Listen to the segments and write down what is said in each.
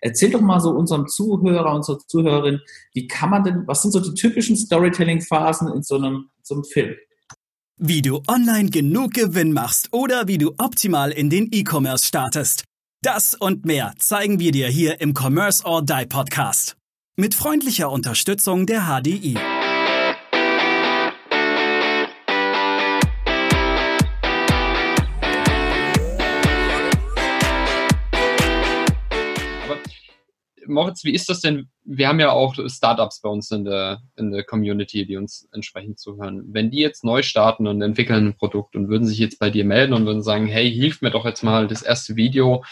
Erzähl doch mal so unserem Zuhörer, unserer Zuhörerin, wie kann man denn, was sind so die typischen Storytelling-Phasen in so einem, so einem Film? Wie du online genug Gewinn machst oder wie du optimal in den E-Commerce startest. Das und mehr zeigen wir dir hier im Commerce or Die Podcast. Mit freundlicher Unterstützung der HDI. Moritz, wie ist das denn? Wir haben ja auch Startups bei uns in der, in der Community, die uns entsprechend zuhören. Wenn die jetzt neu starten und entwickeln ein Produkt und würden sich jetzt bei dir melden und würden sagen, hey, hilf mir doch jetzt mal das erste Video.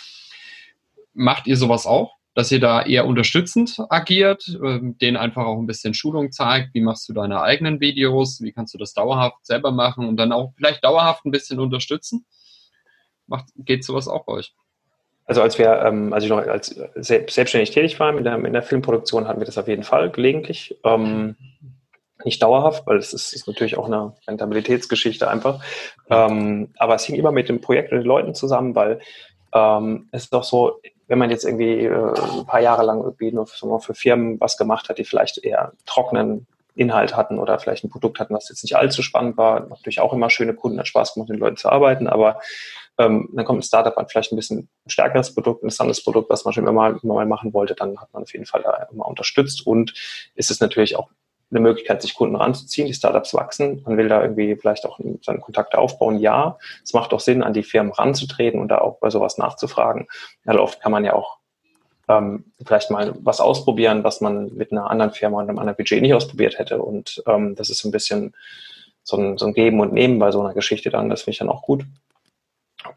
Macht ihr sowas auch? Dass ihr da eher unterstützend agiert, ähm, denen einfach auch ein bisschen Schulung zeigt, wie machst du deine eigenen Videos, wie kannst du das dauerhaft selber machen und dann auch vielleicht dauerhaft ein bisschen unterstützen? Macht, geht sowas auch bei euch? Also als wir, ähm, als ich noch als selbstständig tätig war in der, in der Filmproduktion, hatten wir das auf jeden Fall gelegentlich. Ähm, nicht dauerhaft, weil es ist, ist natürlich auch eine Rentabilitätsgeschichte einfach. Ähm, aber es hing immer mit dem Projekt und den Leuten zusammen, weil ähm, es ist doch so, wenn man jetzt irgendwie äh, ein paar Jahre lang irgendwie nur für, für Firmen was gemacht hat, die vielleicht eher trockenen Inhalt hatten oder vielleicht ein Produkt hatten, was jetzt nicht allzu spannend war, natürlich auch immer schöne Kunden, hat Spaß gemacht, mit den Leuten zu arbeiten, aber ähm, dann kommt ein Startup, hat vielleicht ein bisschen stärkeres Produkt, ein interessantes Produkt, was man schon immer mal, immer mal machen wollte, dann hat man auf jeden Fall da immer unterstützt und ist es natürlich auch eine Möglichkeit, sich Kunden ranzuziehen. Die Startups wachsen. Man will da irgendwie vielleicht auch seine Kontakte aufbauen. Ja, es macht auch Sinn, an die Firmen ranzutreten und da auch bei sowas nachzufragen. Also oft kann man ja auch ähm, vielleicht mal was ausprobieren, was man mit einer anderen Firma und einem anderen Budget nicht ausprobiert hätte. Und ähm, das ist so ein bisschen so ein, so ein Geben und Nehmen bei so einer Geschichte dann. Das finde ich dann auch gut.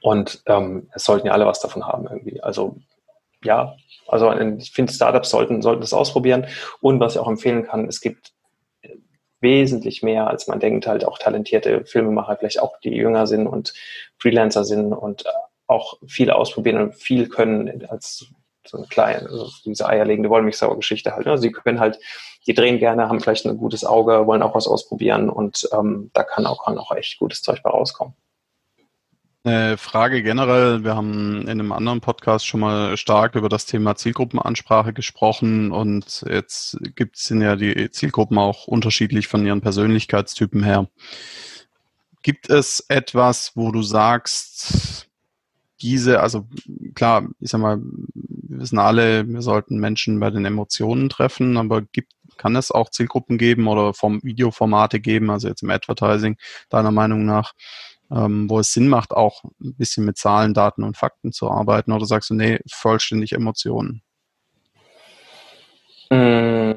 Und ähm, es sollten ja alle was davon haben irgendwie. Also ja, also ich finde, Startups sollten, sollten das ausprobieren. Und was ich auch empfehlen kann, es gibt wesentlich mehr, als man denkt, halt auch talentierte Filmemacher, vielleicht auch die jünger sind und Freelancer sind und auch viel ausprobieren und viel können als so eine kleine, also diese eierlegende Wollmilchsauer-Geschichte halt. Also sie können halt, die drehen gerne, haben vielleicht ein gutes Auge, wollen auch was ausprobieren und ähm, da kann auch, kann auch echt gutes Zeug bei rauskommen. Eine Frage generell. Wir haben in einem anderen Podcast schon mal stark über das Thema Zielgruppenansprache gesprochen und jetzt gibt es ja die Zielgruppen auch unterschiedlich von ihren Persönlichkeitstypen her. Gibt es etwas, wo du sagst, diese, also klar, ich sag mal, wir wissen alle, wir sollten Menschen bei den Emotionen treffen, aber gibt, kann es auch Zielgruppen geben oder vom Videoformate geben, also jetzt im Advertising, deiner Meinung nach, ähm, wo es Sinn macht, auch ein bisschen mit Zahlen, Daten und Fakten zu arbeiten? Oder sagst du, nee, vollständig Emotionen? Mmh.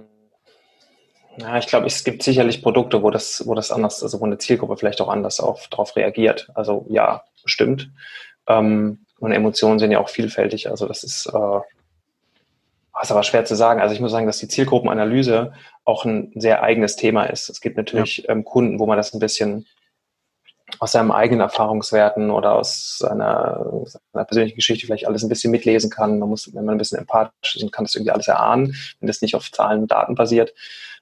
Ja, ich glaube, es gibt sicherlich Produkte, wo das, wo das anders, also wo eine Zielgruppe vielleicht auch anders auf, darauf reagiert. Also ja, stimmt. Ähm, und Emotionen sind ja auch vielfältig. Also das ist, äh, ist aber schwer zu sagen. Also ich muss sagen, dass die Zielgruppenanalyse auch ein sehr eigenes Thema ist. Es gibt natürlich ja. ähm, Kunden, wo man das ein bisschen aus seinem eigenen Erfahrungswerten oder aus seiner, seiner, persönlichen Geschichte vielleicht alles ein bisschen mitlesen kann. Man muss, wenn man ein bisschen empathisch ist, kann das irgendwie alles erahnen, wenn das nicht auf Zahlen und Daten basiert.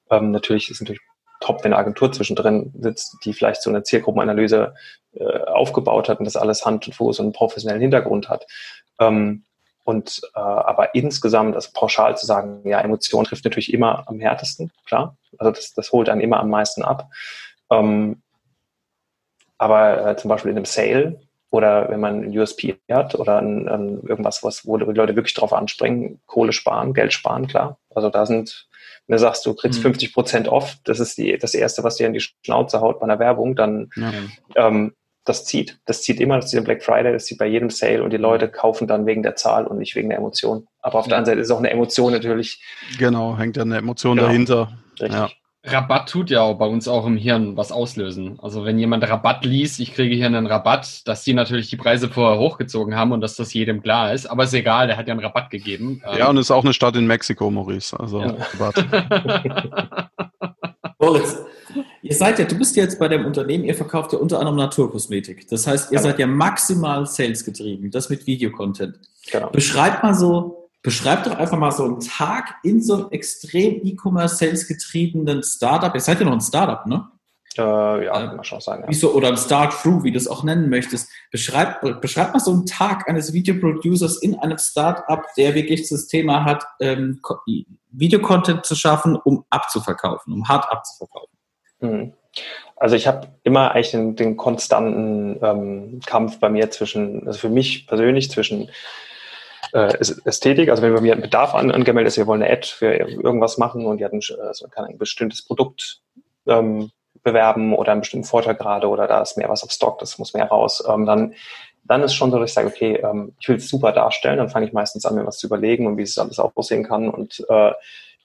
Ähm, natürlich ist es natürlich top, wenn eine Agentur zwischendrin sitzt, die vielleicht so eine Zielgruppenanalyse äh, aufgebaut hat und das alles Hand und Fuß und einen professionellen Hintergrund hat. Ähm, und äh, aber insgesamt, also pauschal zu sagen, ja, Emotion trifft natürlich immer am härtesten, klar. Also das, das holt einen immer am meisten ab. Ähm, aber äh, zum Beispiel in einem Sale oder wenn man ein USP hat oder ein, ein irgendwas, was, wo die Leute wirklich drauf anspringen, Kohle sparen, Geld sparen, klar. Also da sind, wenn du sagst, du kriegst mhm. 50 Prozent off, das ist die, das Erste, was dir in die Schnauze haut bei einer Werbung, dann ja. ähm, das zieht. Das zieht immer, das zieht im Black Friday, das zieht bei jedem Sale und die Leute kaufen dann wegen der Zahl und nicht wegen der Emotion. Aber auf ja. der anderen Seite ist auch eine Emotion natürlich. Genau, hängt ja eine Emotion genau. dahinter. Richtig. Ja. Rabatt tut ja auch bei uns auch im Hirn was auslösen. Also wenn jemand Rabatt liest, ich kriege hier einen Rabatt, dass die natürlich die Preise vorher hochgezogen haben und dass das jedem klar ist. Aber ist egal, der hat ja einen Rabatt gegeben. Ja, und ist auch eine Stadt in Mexiko, Maurice. Also ja. Rabatt. Moritz, ihr seid ja, du bist ja jetzt bei dem Unternehmen, ihr verkauft ja unter anderem Naturkosmetik. Das heißt, ihr genau. seid ja maximal Sales getrieben, das mit Videocontent. Genau. Beschreibt mal so, Beschreibt doch einfach mal so einen Tag in so einem extrem E-Commerce-Sales getriebenen Startup. Ihr seid ja noch ein Startup, ne? Äh, ja, äh, kann man schon sagen. Ja. So, oder ein Start-Through, wie du es auch nennen möchtest. Beschreib, beschreib mal so einen Tag eines Videoproducers in einem Start-up, der wirklich das Thema hat, ähm, Videocontent zu schaffen, um abzuverkaufen, um hart abzuverkaufen. Mhm. Also ich habe immer eigentlich den, den konstanten ähm, Kampf bei mir zwischen, also für mich persönlich zwischen äh, Ästhetik, also wenn bei mir ein Bedarf an, angemeldet ist, wir wollen eine Ad für irgendwas machen und die hatten also kann ein bestimmtes Produkt ähm, bewerben oder einen bestimmten Vorteil gerade oder da ist mehr was auf Stock, das muss mehr raus, ähm, dann dann ist schon so, dass ich sage, okay, ähm, ich will es super darstellen, dann fange ich meistens an, mir was zu überlegen und wie es alles aussehen kann und äh,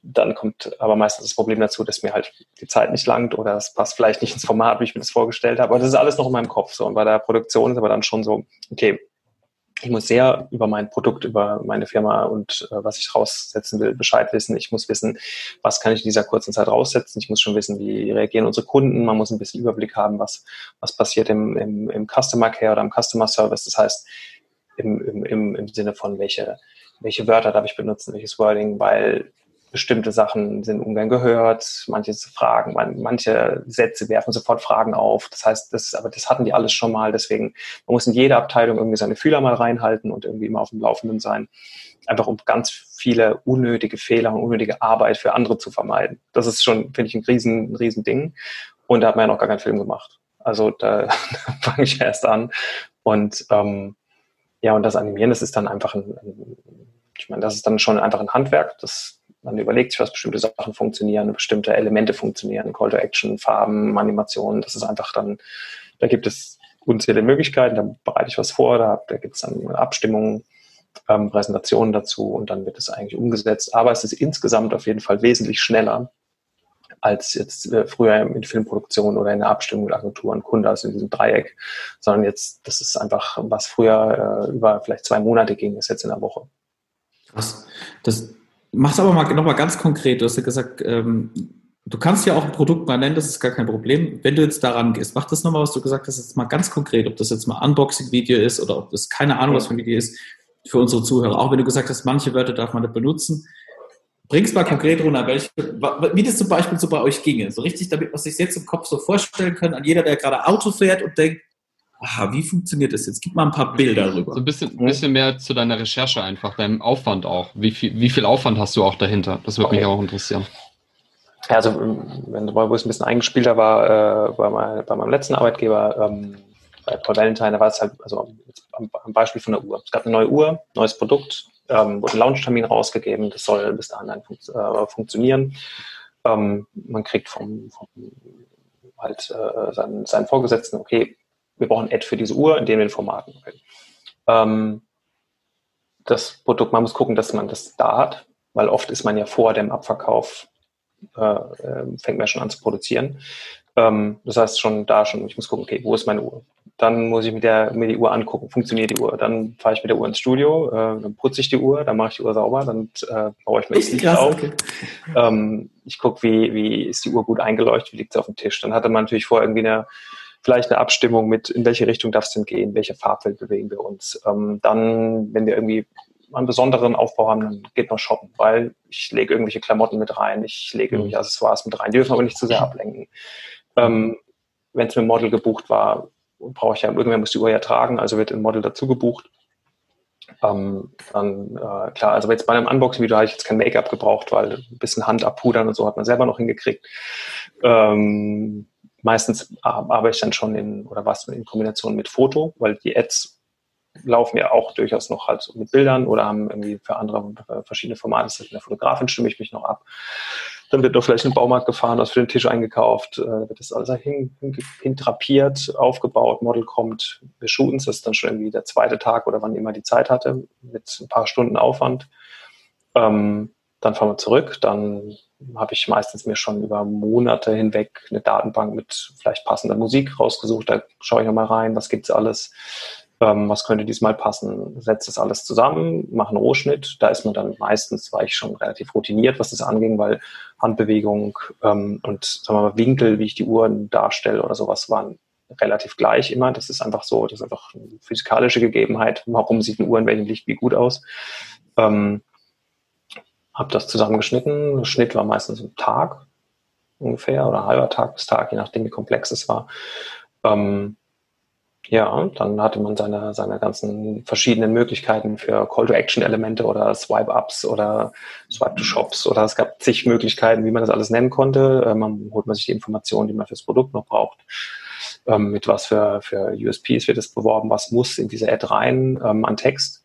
dann kommt aber meistens das Problem dazu, dass mir halt die Zeit nicht langt oder es passt vielleicht nicht ins Format, wie ich mir das vorgestellt habe. Aber das ist alles noch in meinem Kopf so. Und bei der Produktion ist aber dann schon so, okay, ich muss sehr über mein Produkt, über meine Firma und äh, was ich raussetzen will, Bescheid wissen. Ich muss wissen, was kann ich in dieser kurzen Zeit raussetzen. Ich muss schon wissen, wie reagieren unsere Kunden. Man muss ein bisschen Überblick haben, was, was passiert im, im, im Customer Care oder im Customer Service. Das heißt, im, im, im Sinne von, welche, welche Wörter darf ich benutzen, welches Wording, weil bestimmte Sachen sind ungern gehört, manche Fragen, manche Sätze werfen sofort Fragen auf. Das heißt, das, aber das hatten die alles schon mal. Deswegen, man muss in jeder Abteilung irgendwie seine Fühler mal reinhalten und irgendwie immer auf dem Laufenden sein. Einfach um ganz viele unnötige Fehler und unnötige Arbeit für andere zu vermeiden. Das ist schon, finde ich, ein riesen, riesen Ding. Und da hat man ja noch gar keinen Film gemacht. Also da, da fange ich erst an. Und ähm, ja, und das Animieren, das ist dann einfach ein, ein ich meine, das ist dann schon einfach ein Handwerk. Das man überlegt sich, was bestimmte Sachen funktionieren, bestimmte Elemente funktionieren, Call to Action, Farben, Animationen. Das ist einfach dann, da gibt es unzählige Möglichkeiten, da bereite ich was vor, da, da gibt es dann Abstimmungen, ähm, Präsentationen dazu und dann wird es eigentlich umgesetzt. Aber es ist insgesamt auf jeden Fall wesentlich schneller als jetzt äh, früher in Filmproduktion oder in der Abstimmung mit Agenturen, Kunde, also in diesem Dreieck, sondern jetzt, das ist einfach, was früher äh, über vielleicht zwei Monate ging, ist jetzt in der Woche. Krass. Das, Mach's aber mal nochmal ganz konkret. Du hast ja gesagt, ähm, du kannst ja auch ein Produkt mal nennen, das ist gar kein Problem. Wenn du jetzt daran gehst, mach das nochmal, was du gesagt hast, jetzt mal ganz konkret, ob das jetzt mal Unboxing-Video ist oder ob das keine Ahnung, was für ein Video ist, für unsere Zuhörer. Auch wenn du gesagt hast, manche Wörter darf man nicht benutzen. Bring's mal konkret runter, welche, wie das zum Beispiel so bei euch ginge. So richtig, damit man sich jetzt im Kopf so vorstellen kann, an jeder, der gerade Auto fährt und denkt, aha, wie funktioniert das jetzt? Gib mal ein paar Bilder darüber. So ein bisschen, ein bisschen mehr zu deiner Recherche einfach, deinem Aufwand auch. Wie viel, wie viel Aufwand hast du auch dahinter? Das würde okay. mich auch interessieren. Ja, also, wenn wo es ein bisschen eingespielter war, äh, bei, mein, bei, meinem letzten Arbeitgeber, ähm, bei Paul Valentine, da war es halt, also am, am, Beispiel von der Uhr. Es gab eine neue Uhr, neues Produkt, ähm, wurde ein Launchtermin rausgegeben, das soll bis dahin dann fun äh, funktionieren. Ähm, man kriegt vom, vom halt äh, seinen, seinen Vorgesetzten, okay, wir brauchen Ad für diese Uhr in den Formaten. Ähm, das Produkt, man muss gucken, dass man das da hat, weil oft ist man ja vor dem Abverkauf, äh, äh, fängt man schon an zu produzieren. Ähm, das heißt schon da schon, ich muss gucken, okay, wo ist meine Uhr? Dann muss ich mit der, mir die Uhr angucken, funktioniert die Uhr? Dann fahre ich mit der Uhr ins Studio, äh, dann putze ich die Uhr, dann mache ich die Uhr sauber, dann äh, baue ich mir das Licht auf. Okay. Ähm, ich gucke, wie, wie ist die Uhr gut eingeleuchtet, wie liegt sie auf dem Tisch. Dann hatte man natürlich vor irgendwie eine vielleicht eine Abstimmung mit, in welche Richtung darf es denn gehen, welche Farbwelt bewegen wir uns. Ähm, dann, wenn wir irgendwie einen besonderen Aufbau haben, dann geht noch shoppen, weil ich lege irgendwelche Klamotten mit rein, ich lege mhm. irgendwelche Accessoires mit rein, die dürfen aber nicht zu sehr ablenken. Ähm, wenn es mit Model gebucht war, brauche ich ja, irgendwer muss die Uhr ja tragen, also wird ein Model dazu gebucht. Ähm, dann, äh, klar, also jetzt bei einem Unboxing-Video habe ich jetzt kein Make-up gebraucht, weil ein bisschen Hand abpudern und so hat man selber noch hingekriegt. Ähm, meistens arbeite ich dann schon in, oder was in Kombination mit Foto, weil die Ads laufen ja auch durchaus noch halt mit Bildern oder haben irgendwie für andere für verschiedene Formate. Das heißt, mit der Fotografin stimme ich mich noch ab. Dann wird noch vielleicht in den Baumarkt gefahren, was für den Tisch eingekauft, äh, wird das alles hin, hin, hintrapiert, aufgebaut, Model kommt, wir shooten es, das ist dann schon irgendwie der zweite Tag oder wann immer die Zeit hatte, mit ein paar Stunden Aufwand. Ähm, dann fahren wir zurück, dann habe ich meistens mir schon über Monate hinweg eine Datenbank mit vielleicht passender Musik rausgesucht. Da schaue ich nochmal rein, was gibt's alles, ähm, was könnte diesmal passen, setze das alles zusammen, mache einen Rohschnitt. Da ist man dann meistens, war ich schon relativ routiniert, was das anging, weil Handbewegung ähm, und sagen wir mal, Winkel, wie ich die Uhren darstelle oder sowas, waren relativ gleich immer. Das ist einfach so, das ist einfach eine physikalische Gegebenheit. Warum sieht eine Uhr in welchem Licht wie gut aus? Ähm, habe das zusammengeschnitten. Der Schnitt war meistens ein Tag. ungefähr oder ein halber Tag bis Tag, je nachdem, wie komplex es war. Ähm, ja, dann hatte man seine, seine ganzen verschiedenen Möglichkeiten für Call-to-Action-Elemente oder Swipe-Ups oder Swipe-to-Shops oder es gab zig Möglichkeiten, wie man das alles nennen konnte. Äh, man holt man sich die Informationen, die man fürs Produkt noch braucht. Ähm, mit was für, für USPs wird es beworben, was muss in diese Ad rein ähm, an Text.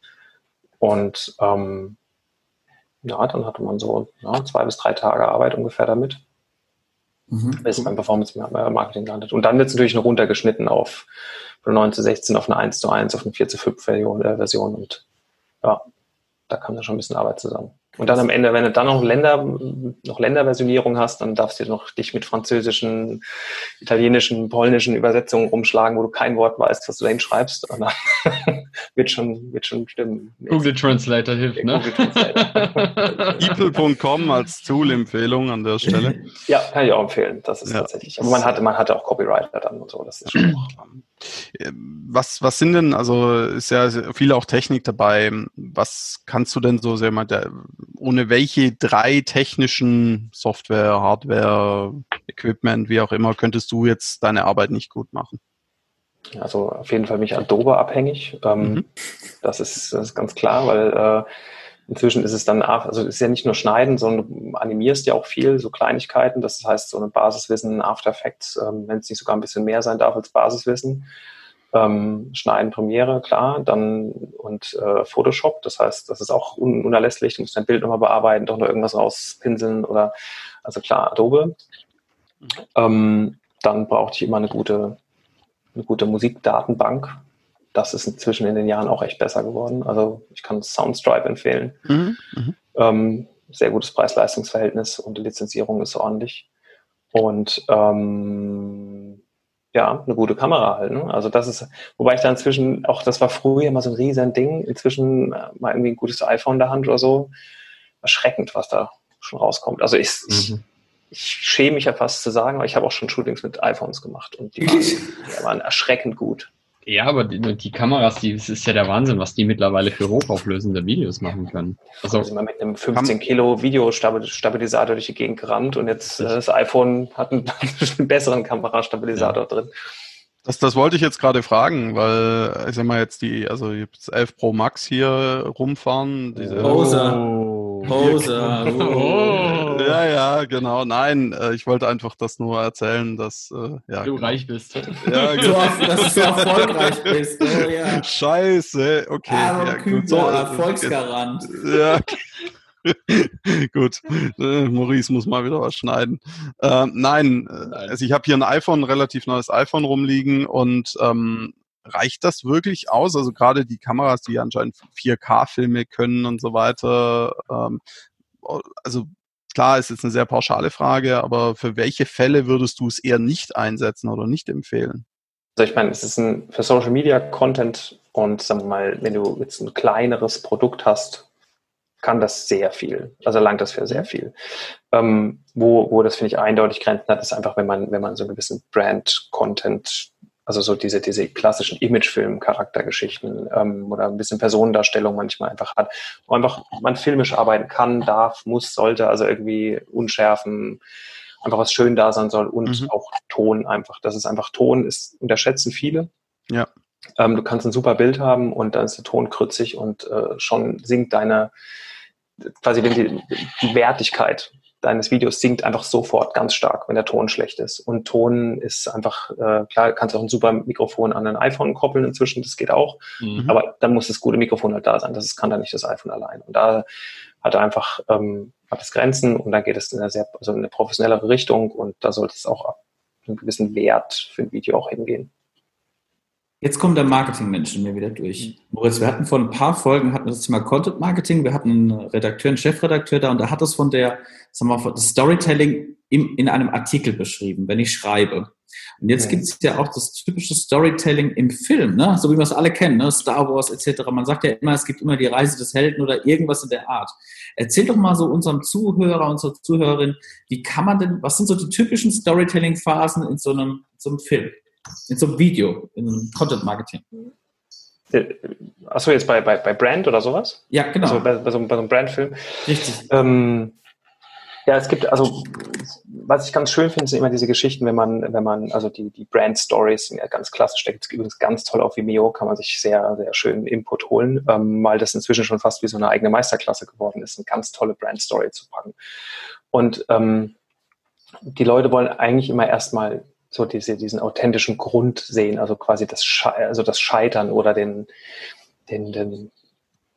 Und ähm, ja, dann hatte man so ja, zwei bis drei Tage Arbeit ungefähr damit, mhm. bis beim Performance Marketing landet. Und dann wird es natürlich noch runtergeschnitten auf von 9 zu 16 auf eine 1 zu 1, auf eine 4 zu 5 Version, äh, Version und ja, da kam dann schon ein bisschen Arbeit zusammen. Und dann am Ende, wenn du dann noch Länder, noch Länderversionierung hast, dann darfst du noch dich mit französischen, italienischen, polnischen Übersetzungen rumschlagen, wo du kein Wort weißt, was du da hinschreibst. Und dann wird schon, wird schon stimmen. Google Translator hilft, ne? People.com als Tool-Empfehlung an der Stelle. Ja, kann ich auch empfehlen. Das ist ja. tatsächlich. Aber man hatte, man hatte auch Copywriter dann und so. Das ist schon was, was sind denn, also ist ja viel auch Technik dabei. Was kannst du denn so, sehr mal, ohne welche drei technischen Software, Hardware, Equipment, wie auch immer, könntest du jetzt deine Arbeit nicht gut machen? Also auf jeden Fall mich Adobe abhängig. Ähm, mhm. das, ist, das ist ganz klar, weil äh, inzwischen ist es dann, also es ist ja nicht nur Schneiden, sondern du animierst ja auch viel, so Kleinigkeiten. Das heißt, so eine Basiswissen, After Effects, ähm, wenn es nicht sogar ein bisschen mehr sein darf als Basiswissen. Ähm, Schneiden Premiere, klar, dann und äh, Photoshop, das heißt, das ist auch un unerlässlich, du musst dein Bild nochmal bearbeiten, doch noch irgendwas rauspinseln oder, also klar, Adobe. Mhm. Ähm, dann brauchte ich immer eine gute, eine gute Musikdatenbank, das ist inzwischen in den Jahren auch echt besser geworden. Also ich kann Soundstripe empfehlen. Mhm. Mhm. Ähm, sehr gutes Preis-Leistungs-Verhältnis und die Lizenzierung ist ordentlich. Und ähm, ja, eine gute Kamera halt. Ne? Also das ist, wobei ich da inzwischen, auch das war früher immer so ein riesen Ding, inzwischen äh, mal irgendwie ein gutes iPhone in der Hand oder so. Erschreckend, was da schon rauskommt. Also ich, mhm. ich, ich schäme mich ja fast zu sagen, aber ich habe auch schon Shootings mit iPhones gemacht und die waren, die waren erschreckend gut. Ja, aber die, die Kameras, die, das ist ja der Wahnsinn, was die mittlerweile für hochauflösende Videos machen können. Also, also mal mit einem 15 Kilo Videostabilisator durch die Gegend gerannt und jetzt äh, das iPhone hat einen, einen besseren Kamerastabilisator ja. drin. Das, das wollte ich jetzt gerade fragen, weil ich sag mal jetzt die, also das 11 Pro Max hier rumfahren. Diese, oh. Poser. Oh. Ja, ja, genau. Nein, äh, ich wollte einfach das nur erzählen, dass äh, ja, du genau. reich bist. Ja, genau. so, dass du erfolgreich bist. Oh, ja. Scheiße, okay. Ah, ja, gut, so, Erfolgsgarant. Ja. Gut, äh, Maurice muss mal wieder was schneiden. Äh, nein, äh, also ich habe hier ein iPhone, ein relativ neues iPhone rumliegen und ähm, reicht das wirklich aus? Also gerade die Kameras, die anscheinend 4K-Filme können und so weiter. Ähm, also klar, ist jetzt eine sehr pauschale Frage, aber für welche Fälle würdest du es eher nicht einsetzen oder nicht empfehlen? Also ich meine, es ist ein für Social Media Content und sagen wir mal, wenn du jetzt ein kleineres Produkt hast, kann das sehr viel. Also langt das für sehr viel. Ähm, wo, wo das finde ich eindeutig Grenzen hat, ist einfach, wenn man, wenn man so einen gewissen Brand-Content also so diese, diese klassischen Imagefilm-Charaktergeschichten ähm, oder ein bisschen Personendarstellung manchmal einfach hat, wo einfach man filmisch arbeiten kann, darf, muss, sollte, also irgendwie unschärfen, einfach was schön da sein soll und mhm. auch Ton einfach. Das ist einfach Ton, ist unterschätzen viele. Ja. Ähm, du kannst ein super Bild haben und dann ist der Ton krützig und äh, schon sinkt deine quasi die, die Wertigkeit deines Videos sinkt einfach sofort ganz stark, wenn der Ton schlecht ist. Und Ton ist einfach, äh, klar, kannst du auch ein super Mikrofon an ein iPhone koppeln inzwischen, das geht auch. Mhm. Aber dann muss das gute Mikrofon halt da sein. Das kann dann nicht das iPhone allein. Und da hat er einfach, ähm, hat es Grenzen und da geht es in eine sehr, also in eine professionellere Richtung und da sollte es auch ab einem gewissen Wert für ein Video auch hingehen. Jetzt kommt der Marketingmensch in mir wieder durch. Mhm. Moritz, wir hatten vor ein paar Folgen hatten wir das Thema Content Marketing. Wir hatten einen Redakteur, einen Chefredakteur da und der hat das von der, sagen wir mal, das Storytelling im, in einem Artikel beschrieben, wenn ich schreibe. Und jetzt okay. gibt es ja auch das typische Storytelling im Film, ne? so wie wir es alle kennen, ne? Star Wars etc. Man sagt ja immer, es gibt immer die Reise des Helden oder irgendwas in der Art. Erzähl doch mal so unserem Zuhörer, unserer Zuhörerin, wie kann man denn, was sind so die typischen Storytelling-Phasen in so einem, so einem Film? In so einem Video, in Content Marketing. Äh, Achso, jetzt bei, bei, bei Brand oder sowas? Ja, genau. Also bei, bei, so, bei so einem Brandfilm. Richtig. Ähm, Ja, es gibt, also was ich ganz schön finde, sind immer diese Geschichten, wenn man, wenn man, also die, die Brand Stories sind ja ganz klassisch, da gibt es übrigens ganz toll auf Vimeo, kann man sich sehr, sehr schön Input holen, ähm, weil das inzwischen schon fast wie so eine eigene Meisterklasse geworden ist, eine ganz tolle Brand Story zu packen. Und ähm, die Leute wollen eigentlich immer erstmal so diese, diesen authentischen Grund sehen, also quasi das, Sche also das Scheitern oder den, den, den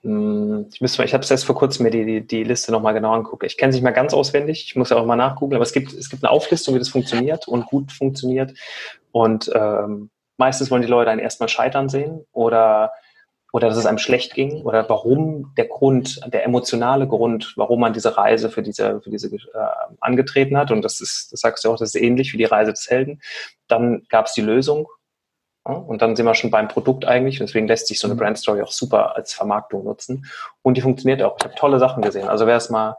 hm, ich müsste, ich habe erst vor kurzem mir die, die, die Liste nochmal genau anguckt. Ich kenne es nicht mehr ganz auswendig, ich muss ja auch mal nachgucken, aber es gibt, es gibt eine Auflistung, wie das funktioniert und gut funktioniert. Und ähm, meistens wollen die Leute einen erstmal scheitern sehen oder, oder dass es einem schlecht ging oder warum der Grund, der emotionale Grund, warum man diese Reise für diese, für diese äh, angetreten hat. Und das ist, das sagst du auch, das ist ähnlich wie die Reise des Helden. Dann gab es die Lösung und dann sind wir schon beim Produkt eigentlich. Deswegen lässt sich so eine mhm. Brand Story auch super als Vermarktung nutzen. Und die funktioniert auch. Ich habe tolle Sachen gesehen. Also wer es mal,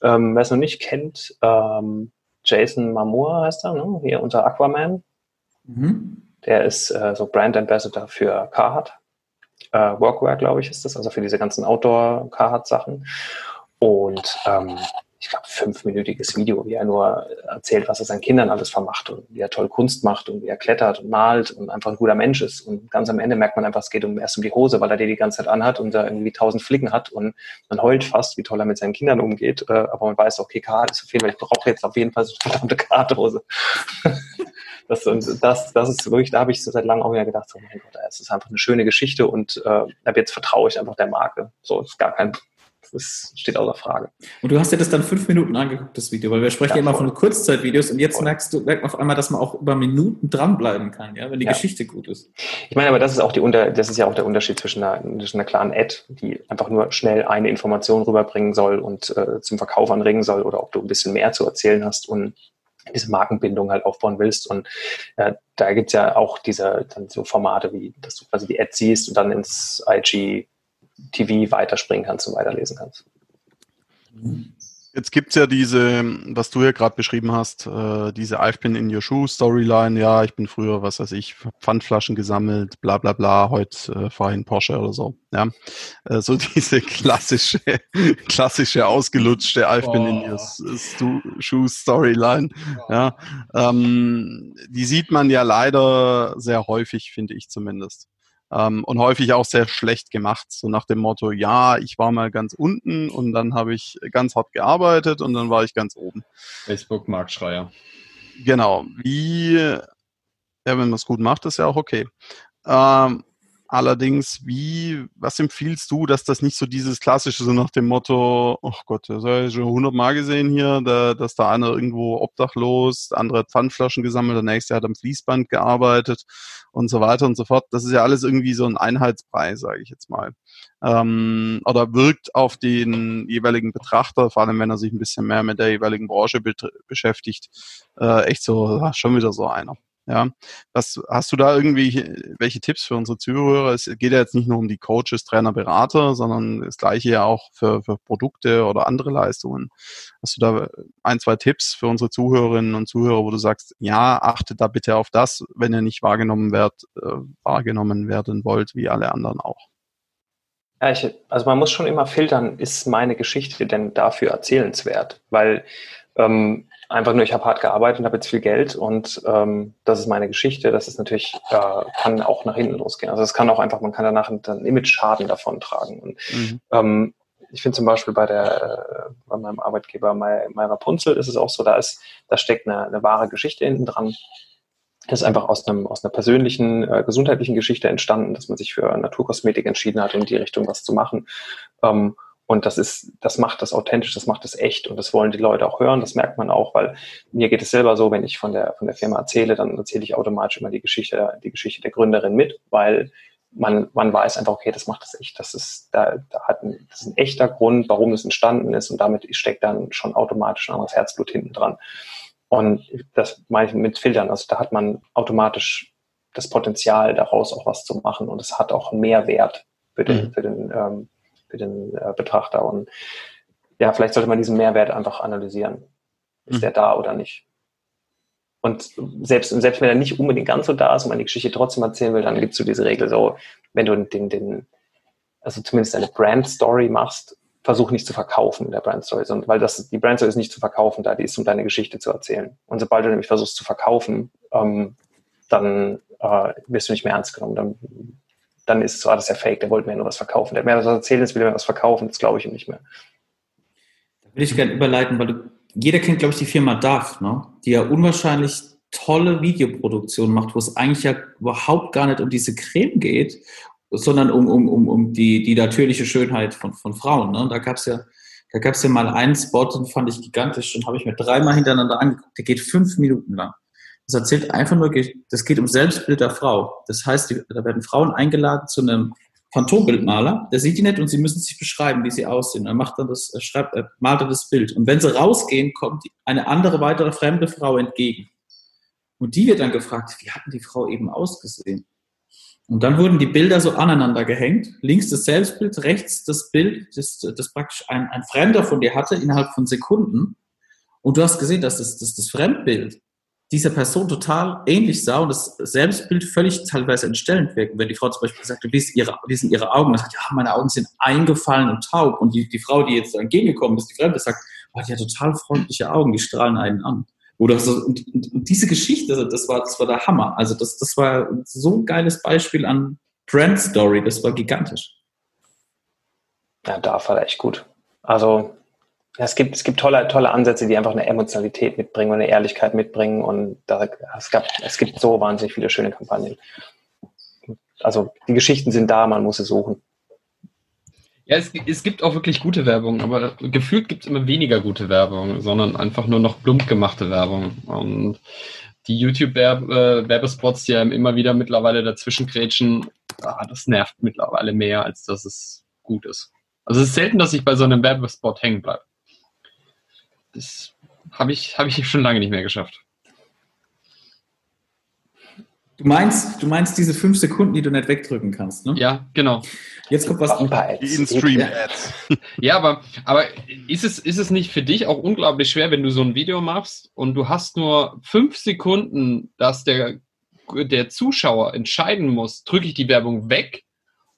ähm, wer es noch nicht kennt, ähm, Jason Momoa heißt er, ne? hier unter Aquaman. Mhm. Der ist äh, so Brand Ambassador für Carhartt. Äh, Workwear, glaube ich, ist das, also für diese ganzen Outdoor-Carhartt-Sachen. Und ähm, ich glaube, fünfminütiges Video, wie er nur erzählt, was er seinen Kindern alles vermacht und wie er toll Kunst macht und wie er klettert und malt und einfach ein guter Mensch ist. Und ganz am Ende merkt man einfach, es geht um, erst um die Hose, weil er die die ganze Zeit anhat und da irgendwie tausend Flicken hat und man heult fast, wie toll er mit seinen Kindern umgeht. Äh, aber man weiß, okay, Kart ist auf jeden Fall, ich brauche jetzt auf jeden Fall so eine verdammte Karthose. Das, das, das ist wirklich, da habe ich seit langem auch wieder gedacht, so mein Gott, es ist einfach eine schöne Geschichte und äh, jetzt vertraue ich einfach der Marke. So ist gar kein das steht außer Frage. Und du hast dir das dann fünf Minuten angeguckt, das Video, weil wir sprechen ja, immer von Kurzzeitvideos und jetzt merkst du, merkt man auf einmal, dass man auch über Minuten dranbleiben kann, ja, wenn die ja. Geschichte gut ist. Ich meine, aber das ist auch die Unter, das ist ja auch der Unterschied zwischen einer, zwischen einer klaren Ad, die einfach nur schnell eine Information rüberbringen soll und äh, zum Verkauf anregen soll, oder ob du ein bisschen mehr zu erzählen hast und diese Markenbindung halt aufbauen willst. Und äh, da es ja auch diese dann so Formate wie, dass du quasi die Ad siehst und dann ins IG TV weiterspringen kannst und weiterlesen kannst. Jetzt gibt es ja diese, was du ja gerade beschrieben hast, äh, diese I've been in your shoe Storyline. Ja, ich bin früher, was weiß ich, Pfandflaschen gesammelt, bla bla bla, heute äh, fahre ich in Porsche oder so. Ja, äh, so diese klassische, klassische ausgelutschte I've oh. been in your shoe Storyline. Ja, ähm, die sieht man ja leider sehr häufig, finde ich zumindest ähm, und häufig auch sehr schlecht gemacht. So nach dem Motto, ja, ich war mal ganz unten und dann habe ich ganz hart gearbeitet und dann war ich ganz oben. Facebook-Marktschreier. Genau. Wie, ja, wenn man es gut macht, ist ja auch okay. Ähm, Allerdings, wie, was empfiehlst du, dass das nicht so dieses klassische, so nach dem Motto, oh Gott, das habe ich schon hundertmal gesehen hier, da, dass da einer irgendwo obdachlos, der andere hat Pfandflaschen gesammelt, der nächste hat am Fließband gearbeitet und so weiter und so fort. Das ist ja alles irgendwie so ein Einheitspreis, sage ich jetzt mal. Ähm, oder wirkt auf den jeweiligen Betrachter, vor allem wenn er sich ein bisschen mehr mit der jeweiligen Branche beschäftigt, äh, echt so, schon wieder so einer. Ja, was hast du da irgendwie welche Tipps für unsere Zuhörer? Es geht ja jetzt nicht nur um die Coaches, Trainer, Berater, sondern das gleiche ja auch für, für Produkte oder andere Leistungen. Hast du da ein, zwei Tipps für unsere Zuhörerinnen und Zuhörer, wo du sagst, ja, achtet da bitte auf das, wenn ihr nicht wahrgenommen werdet, äh, wahrgenommen werden wollt, wie alle anderen auch? Ja, ich, also man muss schon immer filtern, ist meine Geschichte denn dafür erzählenswert? Weil ähm, einfach nur, ich habe hart gearbeitet und habe jetzt viel Geld und ähm, das ist meine Geschichte. Das ist natürlich, äh, kann auch nach hinten losgehen. Also es kann auch einfach, man kann danach einen Image-Schaden davon tragen. Und, mhm. ähm, ich finde zum Beispiel bei der, äh, bei meinem Arbeitgeber My, My Rapunzel ist es auch so, da ist, da steckt eine, eine wahre Geschichte hinten dran. Das ist einfach aus, einem, aus einer persönlichen, äh, gesundheitlichen Geschichte entstanden, dass man sich für Naturkosmetik entschieden hat, in die Richtung was zu machen. Ähm, und das ist, das macht das authentisch, das macht das echt und das wollen die Leute auch hören. Das merkt man auch, weil mir geht es selber so, wenn ich von der, von der Firma erzähle, dann erzähle ich automatisch immer die Geschichte, die Geschichte der Gründerin mit, weil man, man weiß einfach, okay, das macht das echt. Das ist, da, da hat ein, das ist ein echter Grund, warum es entstanden ist und damit steckt dann schon automatisch ein anderes Herzblut hinten dran. Und das meine ich mit Filtern. Also da hat man automatisch das Potenzial, daraus auch was zu machen und es hat auch mehr Wert für den, mhm. für den ähm, für den äh, Betrachter. Und ja, vielleicht sollte man diesen Mehrwert einfach analysieren. Ist mhm. der da oder nicht? Und selbst, selbst wenn er nicht unbedingt ganz so da ist und man die Geschichte trotzdem erzählen will, dann gibt es so diese Regel so, wenn du den, den, also zumindest eine Brand-Story machst, versuch nicht zu verkaufen in der Brand Story, sondern weil das, die Brand Story ist nicht zu verkaufen, da die ist, um deine Geschichte zu erzählen. Und sobald du nämlich versuchst zu verkaufen, ähm, dann äh, wirst du nicht mehr ernst genommen. Dann, dann ist es so, ah, das ja fake, der wollte mir nur was verkaufen. Der hat mir was erzählen, jetzt will er mir was verkaufen, das glaube ich ihm nicht mehr. Da will ich gerne überleiten, weil du, jeder kennt, glaube ich, die Firma DAF, ne? die ja unwahrscheinlich tolle Videoproduktion macht, wo es eigentlich ja überhaupt gar nicht um diese Creme geht, sondern um, um, um, um die, die natürliche Schönheit von, von Frauen. Ne? Da gab es ja, da gab es ja mal einen Spot, den fand ich gigantisch und habe ich mir dreimal hintereinander angeguckt. Der geht fünf Minuten lang. Das erzählt einfach nur, das geht um Selbstbild der Frau. Das heißt, da werden Frauen eingeladen zu einem Phantombildmaler, der sieht die nicht und sie müssen sich beschreiben, wie sie aussehen. Er macht dann das, er schreibt, er malt dann das Bild. Und wenn sie rausgehen, kommt eine andere weitere fremde Frau entgegen. Und die wird dann gefragt, wie hatten die Frau eben ausgesehen? Und dann wurden die Bilder so aneinander gehängt. Links das Selbstbild, rechts das Bild, das, das praktisch ein, ein Fremder von dir hatte innerhalb von Sekunden. Und du hast gesehen, dass das, das, das Fremdbild dieser Person total ähnlich sah und das Selbstbild völlig teilweise entstellend wirkt. Wenn die Frau zum Beispiel sagt, wie, ist ihre, wie sind ihre Augen? Dann sagt, ja, meine Augen sind eingefallen und taub. Und die, die Frau, die jetzt entgegengekommen ist, die Fremde, sagt, oh, die hat total freundliche Augen, die strahlen einen an. Oder so, und, und, und, diese Geschichte, das war, das war der Hammer. Also das, das war so ein geiles Beispiel an Brand Story, das war gigantisch. Ja, da war echt gut. Also ja, es gibt, es gibt tolle, tolle Ansätze, die einfach eine Emotionalität mitbringen und eine Ehrlichkeit mitbringen. Und da, es, gab, es gibt so wahnsinnig viele schöne Kampagnen. Also die Geschichten sind da, man muss sie suchen. Ja, es, es gibt auch wirklich gute Werbung, aber gefühlt gibt es immer weniger gute Werbung, sondern einfach nur noch plump gemachte Werbung. Und die YouTube-Werbespots, die einem immer wieder mittlerweile dazwischen grätschen, ah, das nervt mittlerweile mehr, als dass es gut ist. Also es ist selten, dass ich bei so einem Werbespot hängen bleibe. Das habe ich, hab ich schon lange nicht mehr geschafft. Du meinst, du meinst diese fünf Sekunden, die du nicht wegdrücken kannst, ne? Ja, genau. Jetzt kommt was. In-Stream-Ads. ja, aber, aber ist, es, ist es nicht für dich auch unglaublich schwer, wenn du so ein Video machst und du hast nur fünf Sekunden, dass der, der Zuschauer entscheiden muss, drücke ich die Werbung weg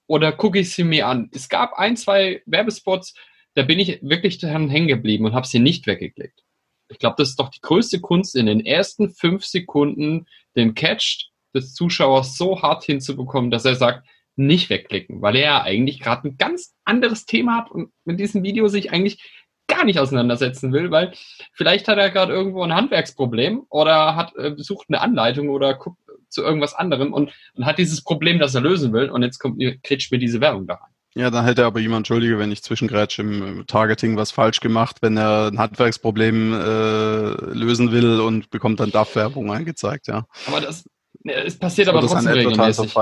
oder gucke ich sie mir an? Es gab ein, zwei Werbespots, da bin ich wirklich daran hängen geblieben und habe sie nicht weggeklickt. Ich glaube, das ist doch die größte Kunst, in den ersten fünf Sekunden den Catch des Zuschauers so hart hinzubekommen, dass er sagt, nicht wegklicken, weil er ja eigentlich gerade ein ganz anderes Thema hat und mit diesem Video sich eigentlich gar nicht auseinandersetzen will, weil vielleicht hat er gerade irgendwo ein Handwerksproblem oder hat äh, besucht eine Anleitung oder guckt zu irgendwas anderem und, und hat dieses Problem, das er lösen will und jetzt kommt kretscht mir diese Werbung da rein. Ja, dann hätte aber jemand, entschuldige, wenn ich zwischengrätsche, im Targeting was falsch gemacht, wenn er ein Handwerksproblem äh, lösen will und bekommt dann DAF-Werbung angezeigt, ja. Aber das, es passiert aber trotzdem regelmäßig.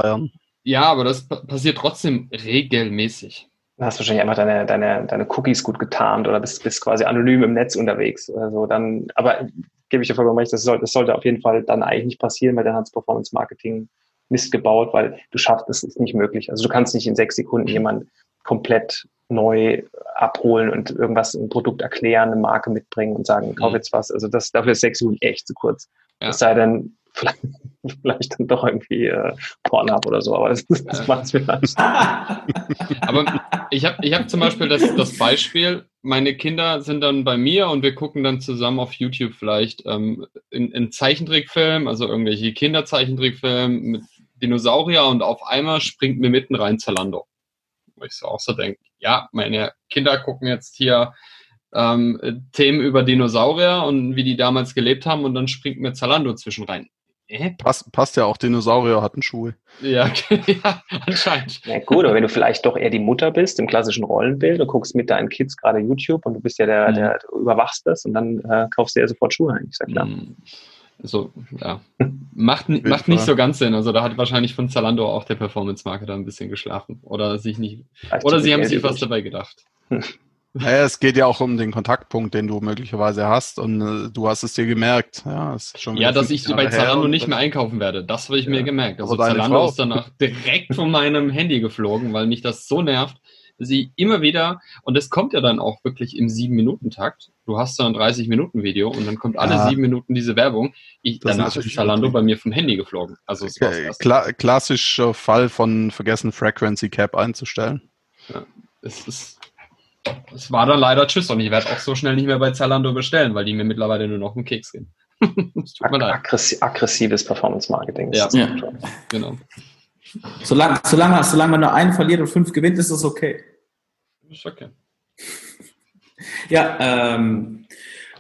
Ja, aber das passiert trotzdem regelmäßig. Dann hast du wahrscheinlich einfach deine, deine, deine Cookies gut getarnt oder bist, bist quasi anonym im Netz unterwegs. Also dann, aber gebe ich dir vollkommen recht, das, soll, das sollte auf jeden Fall dann eigentlich nicht passieren, weil dann hat Performance Marketing Mist gebaut, weil du schaffst, das ist nicht möglich. Also du kannst nicht in sechs Sekunden jemand komplett neu abholen und irgendwas, ein Produkt erklären, eine Marke mitbringen und sagen, kauf mhm. jetzt was. Also das, dafür ist sechs Sekunden echt zu kurz. Ja. Es sei denn, vielleicht, vielleicht dann doch irgendwie äh, Pornhub oder so, aber das, das ja. macht es vielleicht. aber ich habe ich hab zum Beispiel das, das Beispiel, meine Kinder sind dann bei mir und wir gucken dann zusammen auf YouTube vielleicht ähm, in, in Zeichentrickfilm, also irgendwelche Kinderzeichentrickfilme mit Dinosaurier und auf einmal springt mir mitten rein Zalando. Wo ich so auch so denke, ja, meine Kinder gucken jetzt hier ähm, Themen über Dinosaurier und wie die damals gelebt haben und dann springt mir Zalando zwischen rein. Äh? Pass, passt ja auch, Dinosaurier hatten Schuhe. Ja, ja anscheinend. Ja gut, aber wenn du vielleicht doch eher die Mutter bist im klassischen Rollenbild, du guckst mit deinen Kids gerade YouTube und du bist ja der, mhm. der du überwachst das und dann äh, kaufst du ja sofort Schuhe ein. Ich sag klar. Mhm. Also, ja. Macht, macht nicht so ganz Sinn. Also, da hat wahrscheinlich von Zalando auch der Performance-Marketer ein bisschen geschlafen. Oder sich nicht. Vielleicht oder sie haben sich was dabei gedacht. Naja, es geht ja auch um den Kontaktpunkt, den du möglicherweise hast und äh, du hast es dir gemerkt. Ja, ja dass ich bei Zalando nicht mehr einkaufen werde. Das habe ich ja. mir gemerkt. Also Zalando Frau. ist danach direkt von meinem Handy geflogen, weil mich das so nervt, sie immer wieder, und das kommt ja dann auch wirklich im 7-Minuten-Takt. Du hast dann ein 30-Minuten-Video und dann kommt alle ja. 7 Minuten diese Werbung. Ich, danach ist Zalando bei mir vom Handy geflogen. Also okay. Kla klassischer Fall von vergessen Frequency Cap einzustellen. Ja, es ist Es war dann leider Tschüss und ich werde auch so schnell nicht mehr bei Zalando bestellen, weil die mir mittlerweile nur noch einen Keks geben. Aggressi aggressives Performance-Marketing. Ja. ja. genau. Solange, solange, solange man nur einen verliert und fünf gewinnt, ist das okay. Ist okay. Ja, ähm,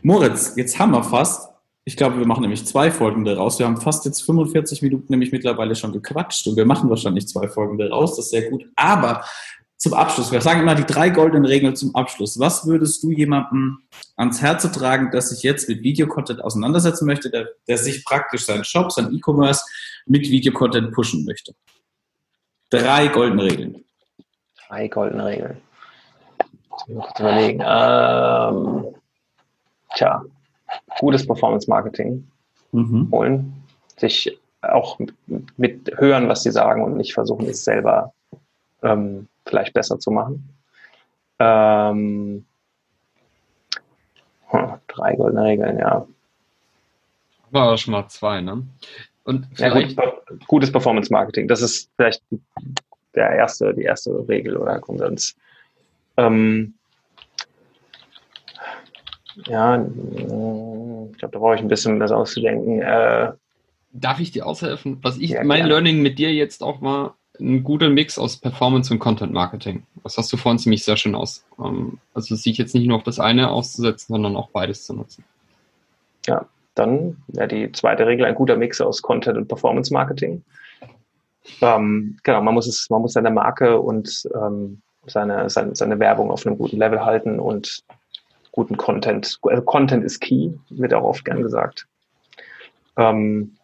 Moritz, jetzt haben wir fast. Ich glaube, wir machen nämlich zwei Folgen daraus. Wir haben fast jetzt 45 Minuten nämlich mittlerweile schon gequatscht und wir machen wahrscheinlich zwei Folgen daraus. Das ist sehr gut. Aber zum Abschluss, wir sagen immer die drei goldenen Regeln zum Abschluss. Was würdest du jemandem ans Herz tragen, der sich jetzt mit Videocontent auseinandersetzen möchte, der, der sich praktisch seinen Shop, sein E-Commerce mit Videocontent pushen möchte? Drei goldene Regeln. Drei goldene Regeln. Muss kurz überlegen. Ähm, tja, gutes Performance-Marketing mhm. holen, sich auch mit hören, was sie sagen und nicht versuchen, es selber ähm, vielleicht besser zu machen. Ähm, hm, drei goldene Regeln, ja. War schon mal zwei, ne? Und ja, gut, gutes Performance Marketing, das ist vielleicht der erste, die erste Regel oder Konsens. Ähm, ja, ich glaube, da brauche ich ein bisschen das auszudenken. Äh, Darf ich dir aushelfen? Was ich, ja, mein ja. Learning mit dir jetzt auch war, ein guter Mix aus Performance und Content Marketing. Das hast du vorhin ziemlich sehr schön aus. Ähm, also sich jetzt nicht nur auf das eine auszusetzen, sondern auch beides zu nutzen. Ja, dann wäre die zweite Regel ein guter Mix aus Content und Performance Marketing. Ähm, genau, man muss es, man muss seine Marke und ähm, seine, seine, seine Werbung auf einem guten Level halten und guten Content. Also Content ist key, wird auch oft gern gesagt. Ähm,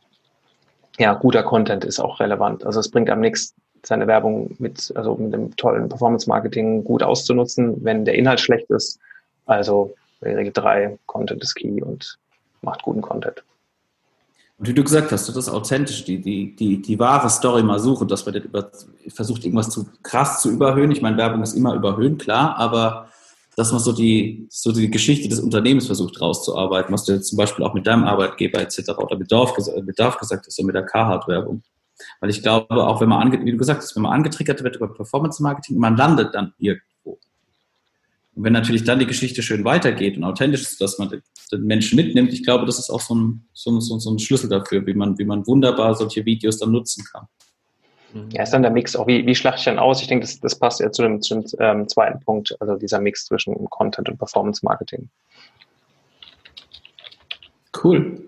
ja, guter Content ist auch relevant. Also es bringt am nichts, seine Werbung mit, also mit einem tollen Performance-Marketing gut auszunutzen, wenn der Inhalt schlecht ist. Also Regel 3, Content ist key und macht guten Content. Und wie du gesagt hast, das ist authentisch, die, die, die, die wahre Story mal suchen, dass man nicht über, versucht, irgendwas zu krass zu überhöhen. Ich meine, Werbung ist immer überhöhen, klar, aber dass man so die, so die Geschichte des Unternehmens versucht rauszuarbeiten, was du jetzt zum Beispiel auch mit deinem Arbeitgeber etc. oder mit Dorf, mit Dorf gesagt hast, so mit der Carhartt-Werbung. Weil ich glaube, auch wenn man, wie du gesagt hast, wenn man angetriggert wird über Performance-Marketing, man landet dann irgendwo. Und wenn natürlich dann die Geschichte schön weitergeht und authentisch ist, dass man den Menschen mitnimmt, ich glaube, das ist auch so ein, so ein, so ein Schlüssel dafür, wie man, wie man wunderbar solche Videos dann nutzen kann. Mhm. Ja, ist dann der Mix auch, wie, wie schlachte ich dann aus? Ich denke, das, das passt ja zu dem, zu dem ähm, zweiten Punkt, also dieser Mix zwischen Content und Performance Marketing. Cool.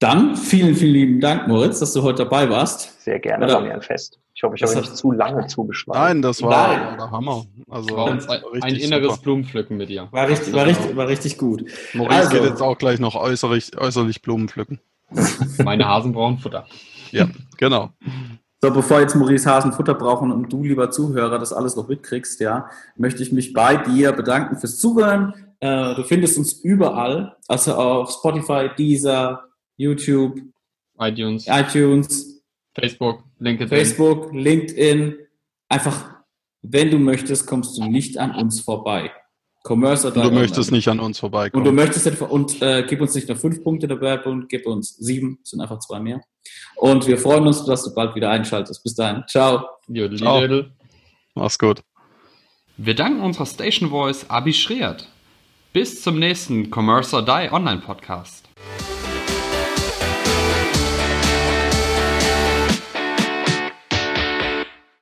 Dann vielen, vielen lieben Dank, Moritz, dass du heute dabei warst. Sehr gerne, war mir ein Fest. Ich hoffe, ich habe nicht zu lange zugeschlagen. Nein, das war Nein. der Hammer. Also war ein, ein inneres super. Blumenpflücken mit dir. War richtig, war richtig, war richtig gut. Maurice also. geht jetzt auch gleich noch äußerlich, äußerlich Blumen pflücken. Meine Hasen brauchen Futter. Ja, genau. So, bevor jetzt Maurice Hasen Futter brauchen und du, lieber Zuhörer, das alles noch mitkriegst, ja, möchte ich mich bei dir bedanken fürs Zuhören. Äh, du findest uns überall, also auf Spotify, Deezer, YouTube, iTunes, iTunes, Facebook, LinkedIn. Facebook, LinkedIn. Einfach, wenn du möchtest, kommst du nicht an uns vorbei. Commerce oder Du möchtest nicht an uns vorbeikommen. Und du möchtest nicht, und äh, gib uns nicht nur fünf Punkte der Werbung, gib uns sieben, sind einfach zwei mehr. Und wir freuen uns, dass du bald wieder einschaltest. Bis dahin. Ciao. Ciao. Mach's gut. Wir danken unserer Station Voice Abi Schreert. Bis zum nächsten Commerce or Die Online Podcast.